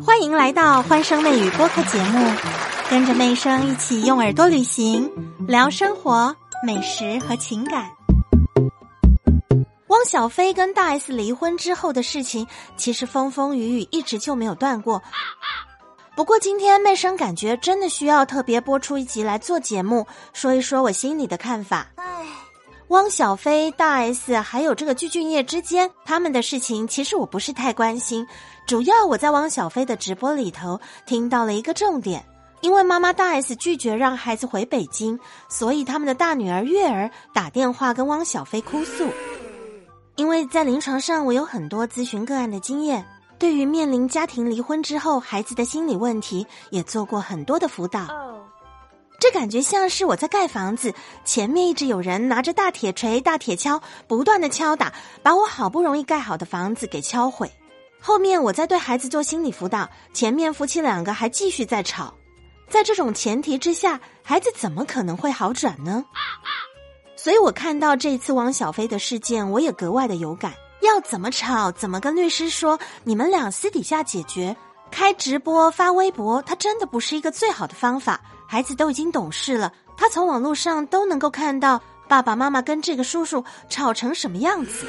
欢迎来到欢声妹语播客节目，跟着妹声一起用耳朵旅行，聊生活、美食和情感。汪小菲跟大 S 离婚之后的事情，其实风风雨雨一直就没有断过。不过今天妹生感觉真的需要特别播出一集来做节目，说一说我心里的看法。汪小菲、大 S 还有这个具俊晔之间他们的事情，其实我不是太关心。主要我在汪小菲的直播里头听到了一个重点，因为妈妈大 S 拒绝让孩子回北京，所以他们的大女儿月儿打电话跟汪小菲哭诉。因为在临床上我有很多咨询个案的经验，对于面临家庭离婚之后孩子的心理问题，也做过很多的辅导。这感觉像是我在盖房子，前面一直有人拿着大铁锤、大铁锹，不断的敲打，把我好不容易盖好的房子给敲毁。后面我在对孩子做心理辅导，前面夫妻两个还继续在吵，在这种前提之下，孩子怎么可能会好转呢？所以我看到这次汪小菲的事件，我也格外的有感。要怎么吵，怎么跟律师说，你们俩私底下解决，开直播发微博，它真的不是一个最好的方法。孩子都已经懂事了，他从网络上都能够看到爸爸妈妈跟这个叔叔吵成什么样子。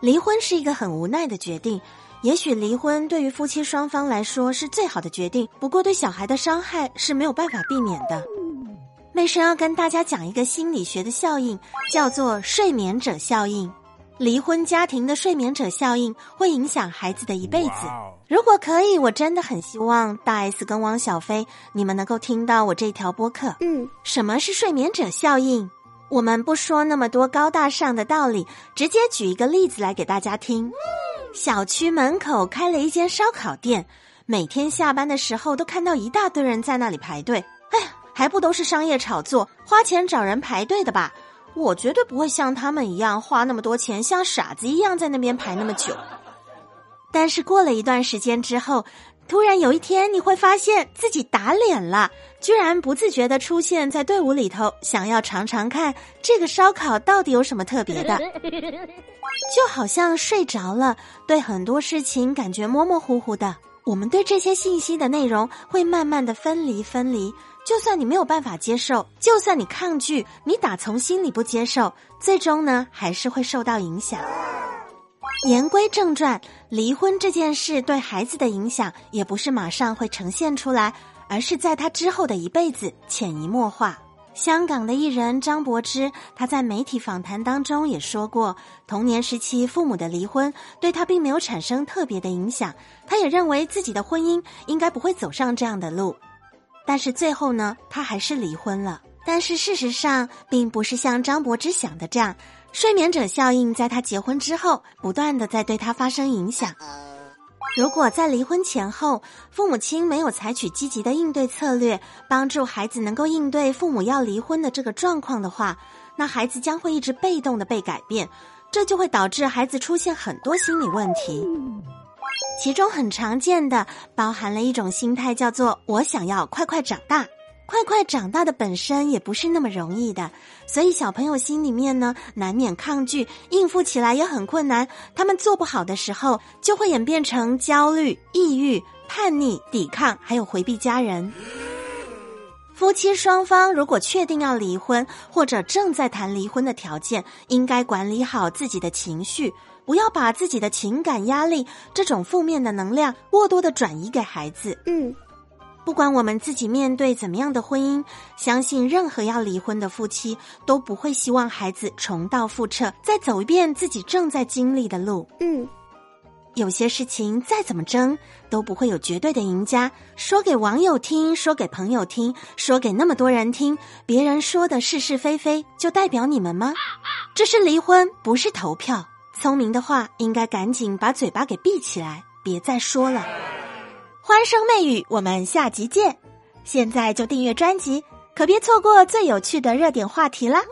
离婚是一个很无奈的决定。也许离婚对于夫妻双方来说是最好的决定，不过对小孩的伤害是没有办法避免的。妹生要跟大家讲一个心理学的效应，叫做睡眠者效应。离婚家庭的睡眠者效应会影响孩子的一辈子。如果可以，我真的很希望大 S 跟汪小菲你们能够听到我这条播客。嗯，什么是睡眠者效应？我们不说那么多高大上的道理，直接举一个例子来给大家听。小区门口开了一间烧烤店，每天下班的时候都看到一大堆人在那里排队。哎呀，还不都是商业炒作，花钱找人排队的吧？我绝对不会像他们一样花那么多钱，像傻子一样在那边排那么久。但是过了一段时间之后。突然有一天，你会发现自己打脸了，居然不自觉的出现在队伍里头，想要尝尝看这个烧烤到底有什么特别的，就好像睡着了，对很多事情感觉模模糊糊的。我们对这些信息的内容会慢慢的分离分离，就算你没有办法接受，就算你抗拒，你打从心里不接受，最终呢还是会受到影响。言归正传，离婚这件事对孩子的影响也不是马上会呈现出来，而是在他之后的一辈子潜移默化。香港的艺人张柏芝，他在媒体访谈当中也说过，童年时期父母的离婚对他并没有产生特别的影响，他也认为自己的婚姻应该不会走上这样的路，但是最后呢，他还是离婚了。但是事实上，并不是像张柏芝想的这样。睡眠者效应在他结婚之后，不断的在对他发生影响。如果在离婚前后，父母亲没有采取积极的应对策略，帮助孩子能够应对父母要离婚的这个状况的话，那孩子将会一直被动的被改变，这就会导致孩子出现很多心理问题。其中很常见的，包含了一种心态，叫做“我想要快快长大”。快快长大的本身也不是那么容易的，所以小朋友心里面呢，难免抗拒，应付起来也很困难。他们做不好的时候，就会演变成焦虑、抑郁、叛逆、抵抗，还有回避家人。夫妻双方如果确定要离婚，或者正在谈离婚的条件，应该管理好自己的情绪，不要把自己的情感压力这种负面的能量过多的转移给孩子。嗯。不管我们自己面对怎么样的婚姻，相信任何要离婚的夫妻都不会希望孩子重蹈覆辙，再走一遍自己正在经历的路。嗯，有些事情再怎么争都不会有绝对的赢家。说给网友听，说给朋友听，说给那么多人听，别人说的是是非非，就代表你们吗？这是离婚，不是投票。聪明的话，应该赶紧把嘴巴给闭起来，别再说了。欢声媚语，我们下集见！现在就订阅专辑，可别错过最有趣的热点话题啦！